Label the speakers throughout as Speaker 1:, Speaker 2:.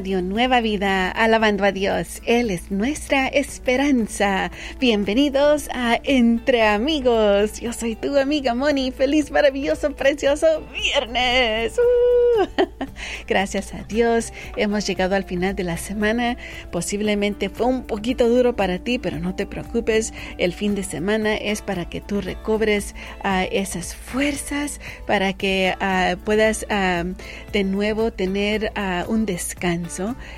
Speaker 1: Radio Nueva Vida, alabando a Dios. Él es nuestra esperanza. Bienvenidos a Entre Amigos. Yo soy tu amiga Moni. Feliz, maravilloso, precioso viernes. Uh. Gracias a Dios hemos llegado al final de la semana. Posiblemente fue un poquito duro para ti, pero no te preocupes. El fin de semana es para que tú recobres uh, esas fuerzas, para que uh, puedas de nuevo tener un descanso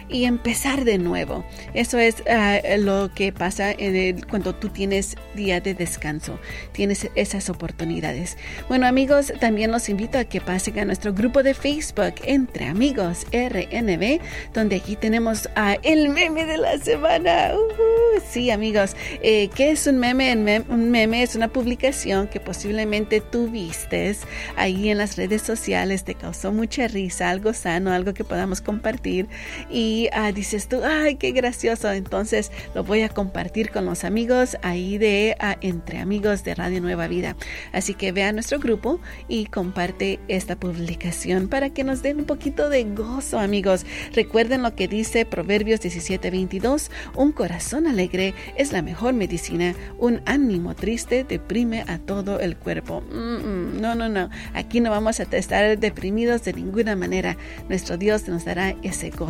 Speaker 1: y empezar de nuevo. Eso es uh, lo que pasa en el, cuando tú tienes día de descanso, tienes esas oportunidades. Bueno amigos, también los invito a que pasen a nuestro grupo de Facebook Entre Amigos RNB, donde aquí tenemos uh, el meme de la semana. Uh, sí amigos, eh, ¿qué es un meme? Un meme es una publicación que posiblemente tú vistes ahí en las redes sociales, te causó mucha risa, algo sano, algo que podamos compartir y uh, dices tú, ay, qué gracioso, entonces lo voy a compartir con los amigos ahí de uh, Entre Amigos de Radio Nueva Vida. Así que ve a nuestro grupo y comparte esta publicación para que nos den un poquito de gozo, amigos. Recuerden lo que dice Proverbios 17:22, un corazón alegre es la mejor medicina, un ánimo triste deprime a todo el cuerpo. No, no, no, aquí no vamos a estar deprimidos de ninguna manera. Nuestro Dios nos dará ese gozo.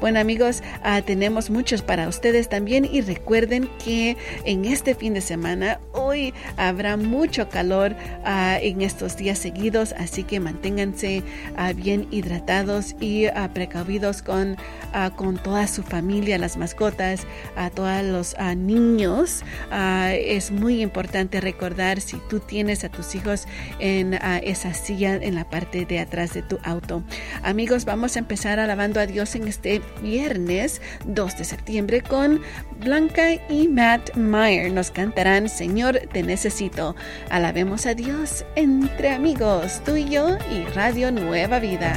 Speaker 1: Bueno amigos, uh, tenemos muchos para ustedes también y recuerden que en este fin de semana, hoy habrá mucho calor uh, en estos días seguidos, así que manténganse uh, bien hidratados y precavidos con, con toda su familia, las mascotas, a todos los niños. es muy importante recordar si tú tienes a tus hijos en esa silla en la parte de atrás de tu auto. Amigos, vamos a empezar alabando a Dios en este viernes 2 de septiembre con Blanca y Matt Meyer. Nos cantarán Señor, te necesito. Alabemos a Dios entre amigos, tú y yo y Radio Nueva Vida.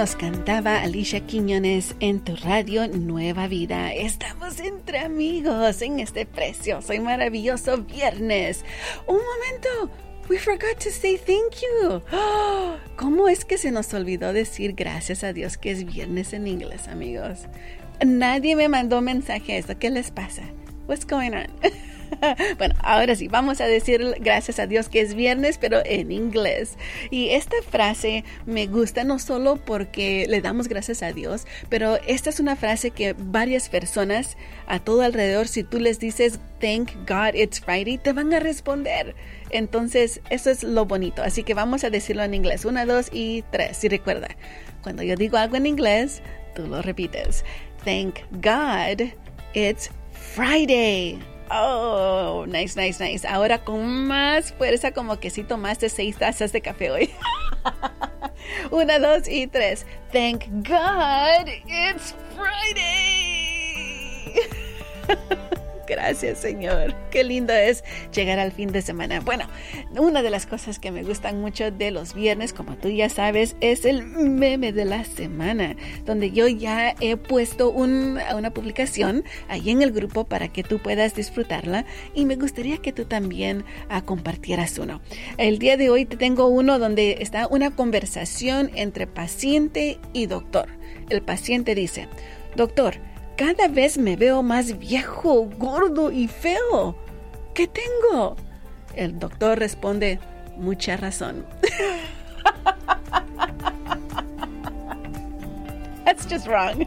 Speaker 1: Nos cantaba Alicia Quiñones en tu radio Nueva Vida. Estamos entre amigos en este precioso y maravilloso viernes. Un momento. We forgot to say thank you. ¿Cómo es que se nos olvidó decir gracias a Dios que es viernes en inglés, amigos? Nadie me mandó mensaje eso. ¿Qué les pasa? What's going on? bueno, ahora sí, vamos a decir gracias a Dios que es viernes, pero en inglés. Y esta frase me gusta no solo porque le damos gracias a Dios, pero esta es una frase que varias personas a todo alrededor, si tú les dices, thank God it's Friday, te van a responder. Entonces, eso es lo bonito. Así que vamos a decirlo en inglés. Una, dos y tres. Y recuerda, cuando yo digo algo en inglés, tú lo repites. Thank God it's Friday. Oh, nice, nice, nice. Ahora con más fuerza, como que si tomaste seis tazas de café hoy. Una, dos y tres. Thank God it's Friday. Gracias, Señor. Qué lindo es llegar al fin de semana. Bueno, una de las cosas que me gustan mucho de los viernes, como tú ya sabes, es el meme de la semana, donde yo ya he puesto una publicación ahí en el grupo para que tú puedas disfrutarla y me gustaría que tú también compartieras uno. El día de hoy te tengo uno donde está una conversación entre paciente y doctor. El paciente dice, doctor, cada vez me veo más viejo, gordo y feo. ¿Qué tengo? El doctor responde, mucha razón. That's just wrong.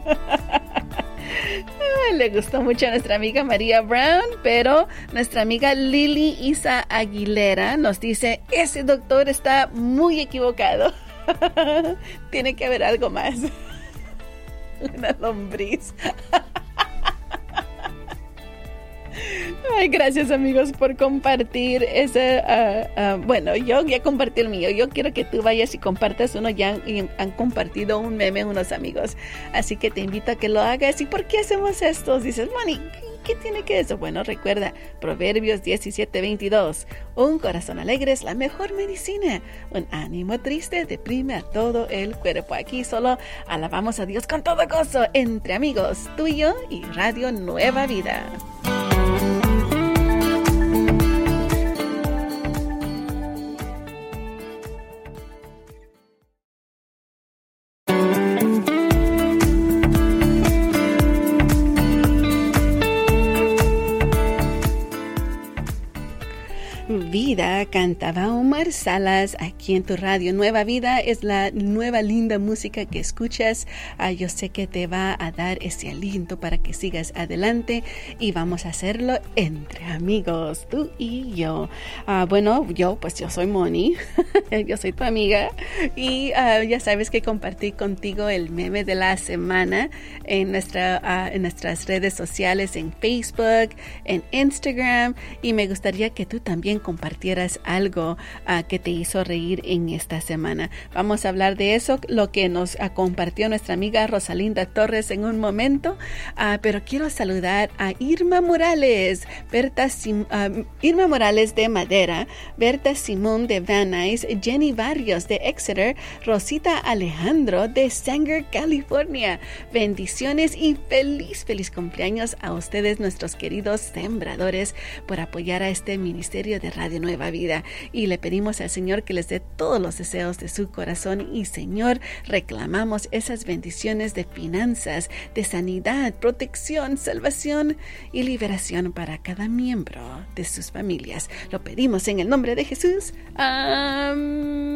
Speaker 1: Le gustó mucho a nuestra amiga María Brown, pero nuestra amiga Lily Isa Aguilera nos dice, ese doctor está muy equivocado. Tiene que haber algo más. Una lombriz. Ay, gracias amigos por compartir ese. Uh, uh, bueno, yo ya compartí el mío. Yo quiero que tú vayas y compartas uno. Ya han, han, compartido un meme unos amigos. Así que te invito a que lo hagas. ¿Y por qué hacemos esto? Dices, Moni, ¿Qué tiene que eso? Bueno, recuerda Proverbios 17, 22. Un corazón alegre es la mejor medicina. Un ánimo triste deprime a todo el cuerpo. Aquí solo alabamos a Dios con todo gozo entre amigos, tú y yo y Radio Nueva Vida. Vida cantaba Omar Salas aquí en tu radio. Nueva Vida es la nueva linda música que escuchas. Ah, yo sé que te va a dar ese aliento para que sigas adelante y vamos a hacerlo entre amigos, tú y yo. Ah, bueno, yo pues yo soy Moni, yo soy tu amiga y ah, ya sabes que compartí contigo el meme de la semana en, nuestra, en nuestras redes sociales, en Facebook, en Instagram y me gustaría que tú también compartas compartieras algo uh, que te hizo reír en esta semana. Vamos a hablar de eso, lo que nos uh, compartió nuestra amiga Rosalinda Torres en un momento, uh, pero quiero saludar a Irma Morales, Berta Sim Irma Morales de Madera, Berta Simón de Van Nuys, Jenny Barrios de Exeter, Rosita Alejandro de Sanger, California. Bendiciones y feliz, feliz cumpleaños a ustedes, nuestros queridos sembradores, por apoyar a este ministerio de radio Nueva Vida y le pedimos al Señor que les dé todos los deseos de su corazón y Señor, reclamamos esas bendiciones de finanzas, de sanidad, protección, salvación y liberación para cada miembro de sus familias. Lo pedimos en el nombre de Jesús. Amén.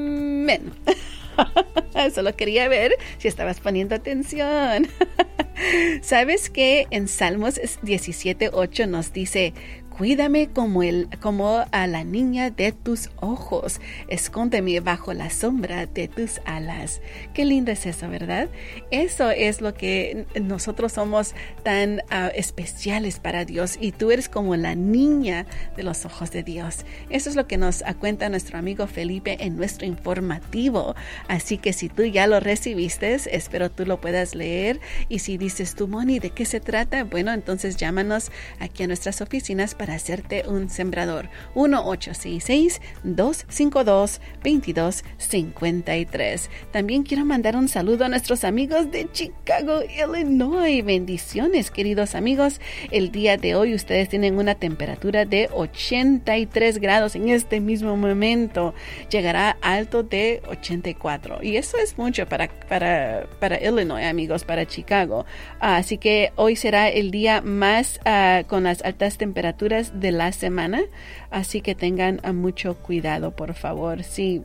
Speaker 1: Solo quería ver si estabas poniendo atención. ¿Sabes que en Salmos 17.8 nos dice, Cuídame como, el, como a la niña de tus ojos. Escóndeme bajo la sombra de tus alas. Qué lindo es eso, ¿verdad? Eso es lo que nosotros somos tan uh, especiales para Dios y tú eres como la niña de los ojos de Dios. Eso es lo que nos cuenta nuestro amigo Felipe en nuestro informativo. Así que si tú ya lo recibiste, espero tú lo puedas leer. Y si dices tú, Moni, ¿de qué se trata? Bueno, entonces llámanos aquí a nuestras oficinas para hacerte un sembrador. 1-866-252-2253. También quiero mandar un saludo a nuestros amigos de Chicago, Illinois. Bendiciones, queridos amigos. El día de hoy ustedes tienen una temperatura de 83 grados en este mismo momento. Llegará alto de 84. Y eso es mucho para, para, para Illinois, amigos, para Chicago. así que hoy será el día más uh, con las altas temperaturas de la semana, así que tengan mucho cuidado, por favor. Sí,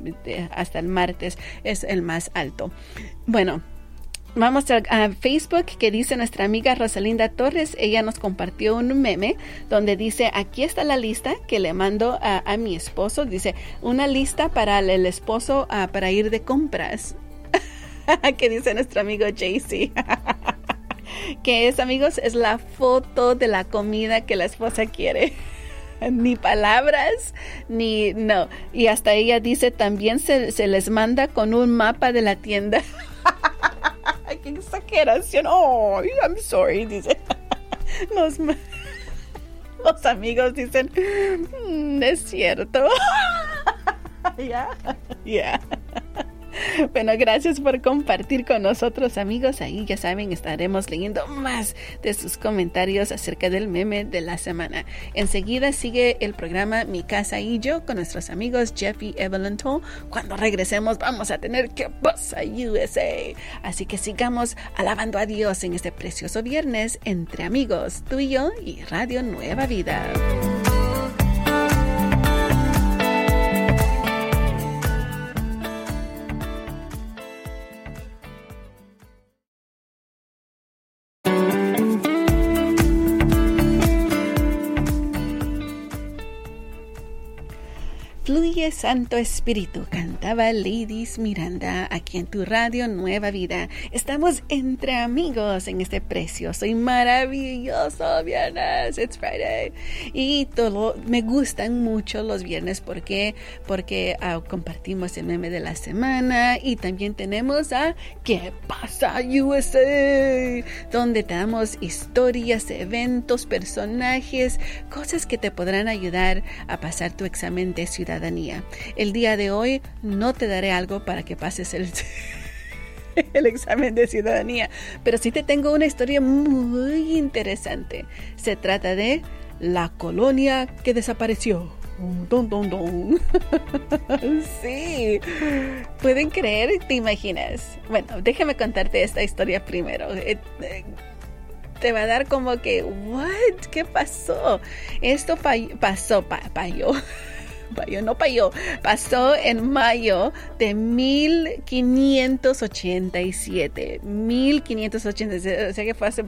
Speaker 1: hasta el martes es el más alto. Bueno, Vamos a, Facebook que dice nuestra amiga Rosalinda Torres. Ella nos compartió un meme donde dice, aquí está la lista que le mando a, mi esposo. Dice, una lista para el esposo ah, para ir de compras. que dice nuestro amigo JC. que es, amigos, es la foto de la comida que la esposa quiere. ni palabras, ni no. Y hasta ella dice también se, se les manda con un mapa de la tienda. ¡Qué exageración! Oh, I'm sorry, dice. Los, los amigos dicen, mm, es cierto. Ya, ya. Bueno, gracias por compartir con nosotros amigos. Ahí ya saben, estaremos leyendo más de sus comentarios acerca del meme de la semana. Enseguida sigue el programa Mi casa y yo con nuestros amigos Jeff y Evelyn Toll. Cuando regresemos vamos a tener que pasa USA. Así que sigamos alabando a Dios en este precioso viernes entre amigos, tú y yo y Radio Nueva Vida. Santo Espíritu, cantaba Ladies Miranda aquí en tu radio Nueva Vida. Estamos entre amigos en este precioso y maravilloso viernes. It's Friday. Y todo, me gustan mucho los viernes porque, porque uh, compartimos el meme de la semana y también tenemos a ¿Qué pasa USA? Donde te damos historias, eventos, personajes, cosas que te podrán ayudar a pasar tu examen de el día de hoy no te daré algo para que pases el, examen de ciudadanía, pero sí te tengo una historia muy interesante. Se trata de la colonia que desapareció. Don, don, don. sí, pueden creer, te imaginas. Bueno, déjame contarte esta historia primero. Eh, eh, te va a dar como que, ¿what? ¿Qué pasó? Esto pasó, pa, no payó, pasó en mayo de 1587. 1587, o sea que fue hace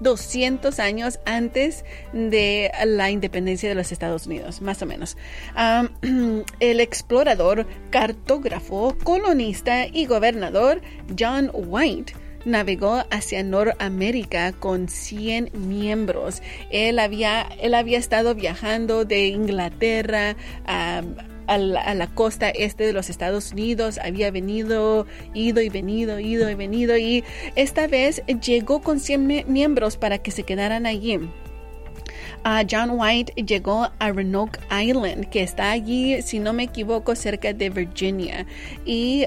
Speaker 1: 200 años antes de la independencia de los Estados Unidos, más o menos. el explorador, cartógrafo, colonista y gobernador John White navegó hacia Norteamérica con 100 miembros. Él había, él había estado viajando de Inglaterra a, la, costa este de los Estados Unidos, había venido, ido y venido, ido y venido, y esta vez llegó con 100 miembros para que se quedaran allí. John White llegó a Roanoke Island, que está allí, si no me equivoco, cerca de Virginia. Y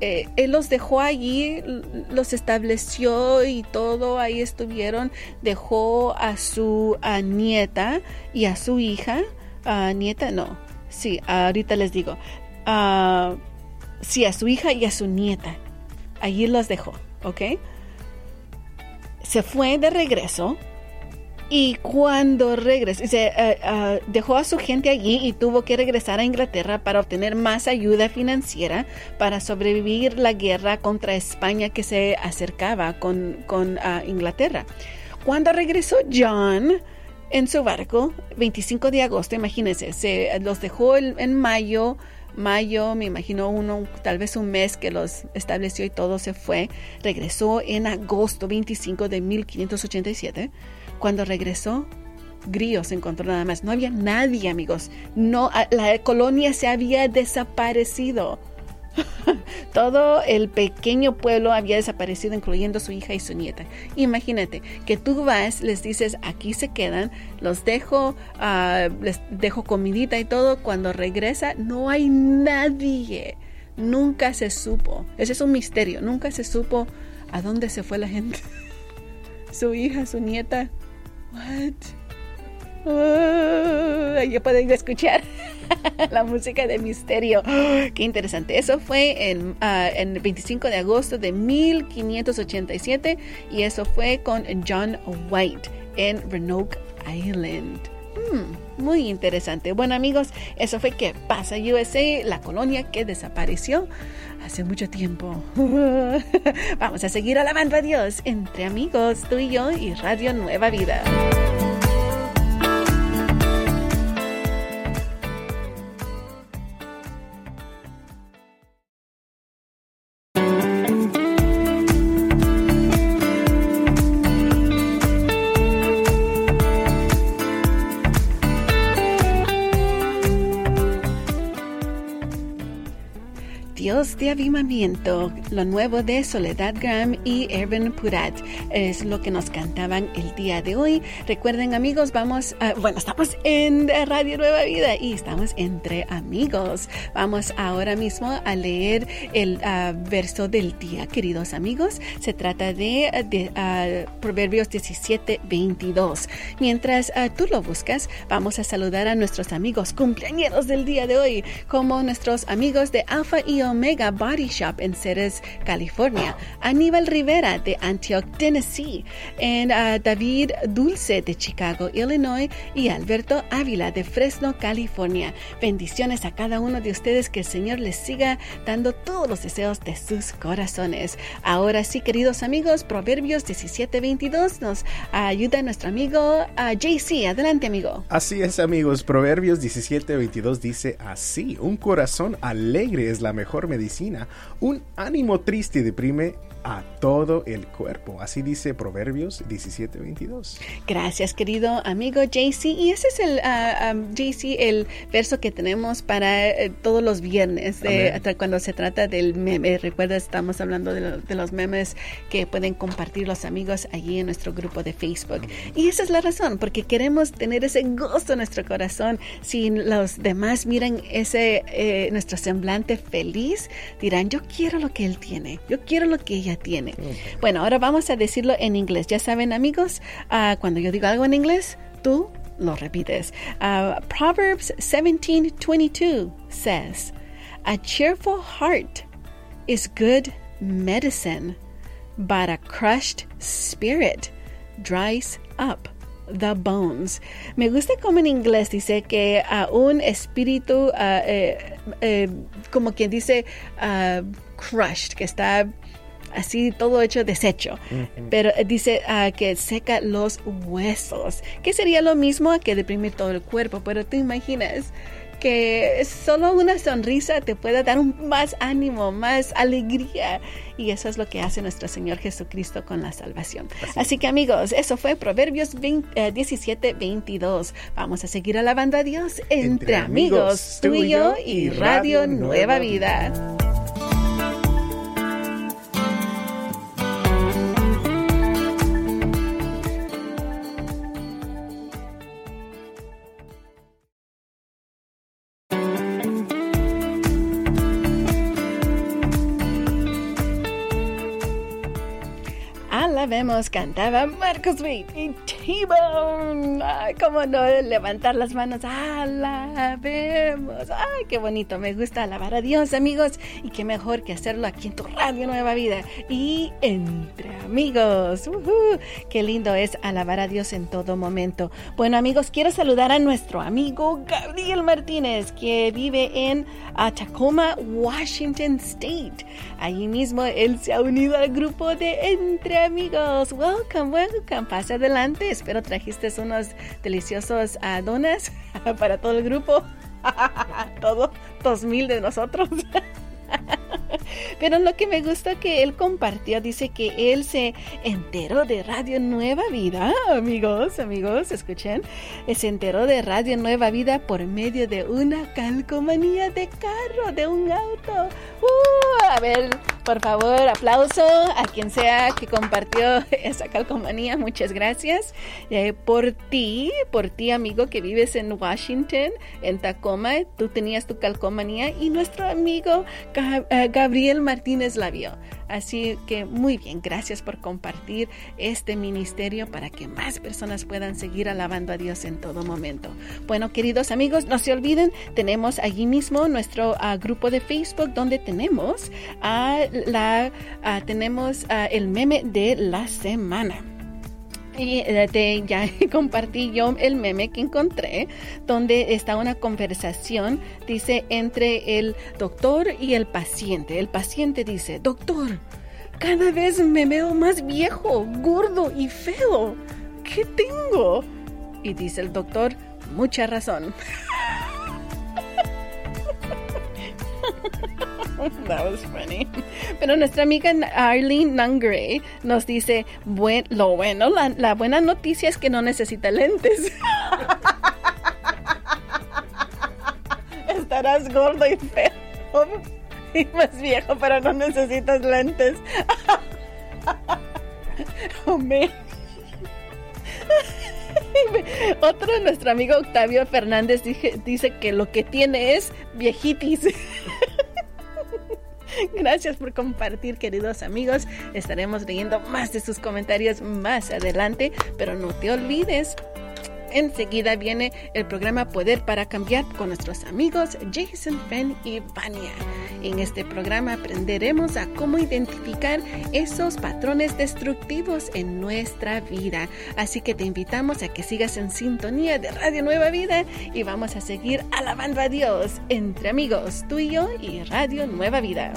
Speaker 1: eh, él los dejó allí, los estableció y todo, ahí estuvieron. Dejó a su nieta y a su hija. nieta, no. Sí, ahorita les digo. sí, a su hija y a su nieta. Allí los dejó, ¿ok? Se fue de regreso y cuando regresó, eh, eh, dejó a su gente allí y tuvo que regresar a Inglaterra para obtener más ayuda financiera para sobrevivir la guerra contra España que se acercaba con, con ah, Inglaterra. Cuando regresó John en su barco, 25 de agosto, imagínense, se los dejó en mayo mayo, me imagino uno, tal vez un mes que los estableció y todo se fue. Regresó en agosto 25 de 1587 cuando regresó, Grillo se encontró nada más. No había nadie, amigos. No, la colonia se había desaparecido. Todo el pequeño pueblo había desaparecido, incluyendo su hija y su nieta. Imagínate que tú vas, les dices, aquí se quedan, los dejo, ah, les dejo comidita y todo. Cuando regresa, no hay nadie. Nunca se supo. Ese es un misterio. Nunca se supo a dónde se fue la gente. su hija, su nieta. What? Oh, ya pueden escuchar la música de misterio. Qué interesante. Eso fue en, ah, en, el 25 de agosto de 1587 y eso fue con John White en Roanoke Island. Hmm, muy interesante. Bueno amigos, eso fue que pasa USA, la colonia que desapareció hace mucho tiempo. Vamos a seguir alabando a Dios entre amigos, tú y yo y Radio Nueva Vida. De avivamiento, lo nuevo de Soledad Graham y Erwin Purat. Es lo que nos cantaban el día de hoy. Recuerden amigos, vamos, a, bueno, estamos en Radio Nueva Vida y estamos entre amigos. Vamos ahora mismo a leer el ah, verso del día, queridos amigos. Se trata de, uh, Proverbios 17, 22. Mientras ah, tú lo buscas, vamos a saludar a nuestros amigos cumpleaños del día de hoy, como nuestros amigos de Alfa y Omega Body Shop en Ceres, California, Aníbal Rivera de Antioch, Tennessee, en uh, David Dulce de Chicago, Illinois y Alberto Ávila de Fresno, California. Bendiciones a cada uno de ustedes, que el Señor les siga dando todos los deseos de sus corazones. Ahora sí, queridos amigos, Proverbios 17:22 nos ayuda nuestro amigo uh, JC. Adelante, amigo.
Speaker 2: Así es, amigos. Proverbios 17:22 dice así: Un corazón alegre es la mejor medicina, un ánimo triste deprime a todo el cuerpo. Así dice Proverbios 17:22.
Speaker 1: Gracias, querido amigo JC. Y ese es el, uh, um, JC, el verso que tenemos para uh, todos los viernes, cuando se trata del meme. Recuerda, estamos hablando de, lo, de, los memes que pueden compartir los amigos allí en nuestro grupo de Facebook. Amén. Y esa es la razón, porque queremos tener ese gozo en nuestro corazón. Si los demás miran ese, eh, nuestro semblante feliz, dirán, yo quiero lo que él tiene, yo quiero lo que ella tiene. Bueno, ahora vamos a decirlo en inglés. Ya saben, amigos, uh, cuando yo digo algo en inglés, tú lo repites. Uh, Proverbs 17:22 says, "A cheerful heart is good medicine, but a crushed spirit dries up." the bones. Me gusta como en inglés dice que uh, un espíritu, uh, eh, eh, como quien dice, uh, crushed, que está así todo hecho desecho. Uh -huh. Pero dice uh, que seca los huesos, que sería lo mismo que deprimir todo el cuerpo, pero te imaginas que solo una sonrisa te pueda dar un más ánimo, más alegría. Y eso es lo que hace nuestro Señor Jesucristo con la salvación. Así, Así que amigos, eso fue Proverbios 20, eh, 17, 22. Vamos a seguir alabando a Dios entre, entre amigos, tú y yo y Radio Nueva vida. Cantaba Marcos Witt y T-Bone. Ay, cómo no levantar las manos. Alabemos. Ay, qué bonito. Me gusta alabar a Dios, amigos. Y qué mejor que hacerlo aquí en tu radio Nueva Vida y entre amigos. Uh. Qué lindo es alabar a Dios en todo momento. Bueno, amigos, quiero saludar a nuestro amigo Gabriel Martínez, que vive en Tacoma, Washington State. Allí mismo él se ha unido al grupo de Entre Amigos. Welcome, welcome. Pasa adelante. Espero trajiste unos deliciosos uh, donas para todo el grupo. todo, dos mil de nosotros. Pero lo que me gusta que él compartió, dice que él se enteró de Radio Nueva Vida, amigos, amigos, escuchen, se enteró de Radio Nueva Vida por medio de una calcomanía de carro, de un auto. Uh, a ver, por favor, aplauso a quien sea que compartió esa calcomanía. Muchas gracias eh, por ti, por ti, amigo, que vives en Washington, en Tacoma. Tú tenías tu calcomanía y nuestro amigo Gabriel Martínez la vio. Así que muy bien, gracias por compartir este ministerio para que más personas puedan seguir alabando a Dios en todo momento. Bueno, queridos amigos, no se olviden, tenemos allí mismo nuestro uh, grupo de Facebook donde tenemos, la, uh, tenemos el meme de la semana. Y te, ya compartí yo el meme que encontré, donde está una conversación, dice, entre el doctor y el paciente. El paciente dice, doctor, cada vez me veo más viejo, gordo y feo. ¿Qué tengo? Y dice el doctor, mucha razón. That was funny. Pero nuestra amiga Arlene Nungray nos dice, lo bueno, la, buena noticia es que no necesita lentes. Estarás gordo y feo y más viejo, pero no necesitas lentes. oh, man. Otro, nuestro amigo Octavio Fernández dice que lo que tiene es viejitis. Gracias por compartir, queridos amigos. Estaremos leyendo más de sus comentarios más adelante, pero no te olvides enseguida viene el programa Poder para Cambiar con nuestros amigos Jason, Fenn y Vania. En este programa aprenderemos a cómo identificar esos patrones destructivos en nuestra vida. Así que te invitamos a que sigas en sintonía de Radio Nueva Vida y vamos a seguir alabando a Dios entre amigos, tú y yo y Radio Nueva Vida.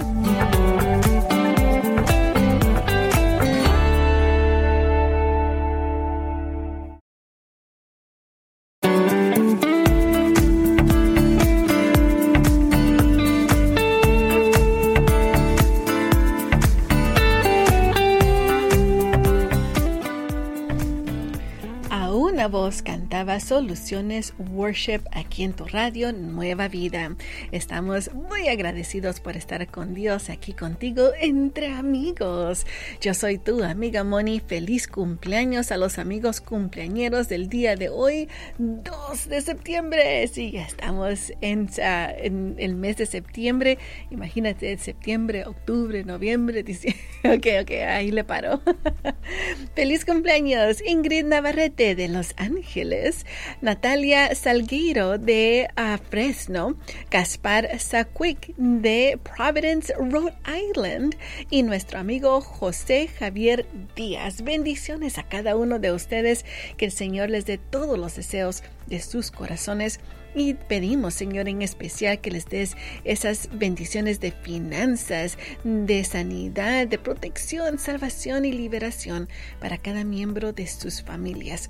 Speaker 1: Soluciones Worship aquí en tu radio Nueva Vida. Estamos muy agradecidos por estar con Dios aquí contigo entre amigos. Yo soy tu amiga Moni. Feliz cumpleaños a los amigos cumpleañeros del día de hoy, 2 de septiembre. Sí, ya estamos en, en el mes de septiembre. Imagínate, septiembre, octubre, noviembre, diciembre. Ok, ok, ahí le paro. Feliz cumpleaños, Ingrid Navarrete de Los Ángeles, Natalia Salguero de uh, Fresno, Gaspar Saquic de Providence, Rhode Island y nuestro amigo José Javier Díaz. Bendiciones a cada uno de ustedes, que el Señor les dé todos los deseos de sus corazones y pedimos, Señor, en especial que les des esas bendiciones de finanzas, de sanidad, de protección, salvación y liberación para cada miembro de sus familias.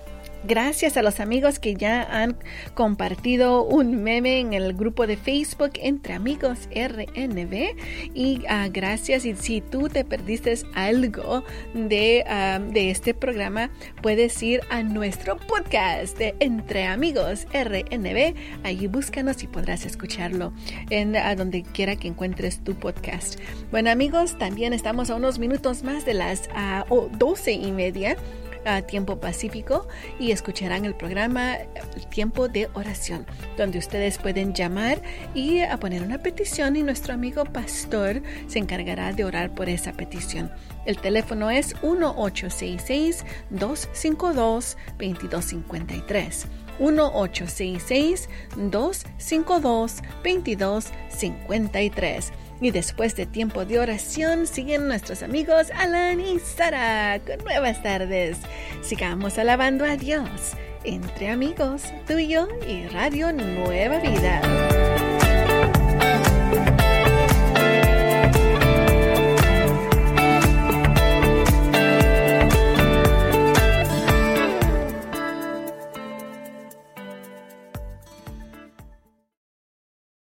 Speaker 1: Gracias a los amigos que ya han compartido un meme en el grupo de Facebook Entre Amigos RNB. Y uh, gracias. Y si tú te perdiste algo de, uh, de este programa, puedes ir a nuestro podcast de Entre Amigos RNB. Allí búscanos y podrás escucharlo en a donde quiera que encuentres tu podcast. Bueno, amigos, también estamos a unos minutos más de las uh, 12 y media a tiempo pacífico y escucharán el programa Tiempo de Oración, donde ustedes pueden llamar y a poner una petición y nuestro amigo pastor se encargará de orar por esa petición. El teléfono es 1866-252-2253. 1866-252-2253. Y después de tiempo de oración, siguen nuestros amigos Alan y Sara con nuevas tardes. Sigamos alabando a Dios entre amigos, tuyo y Radio Nueva Vida.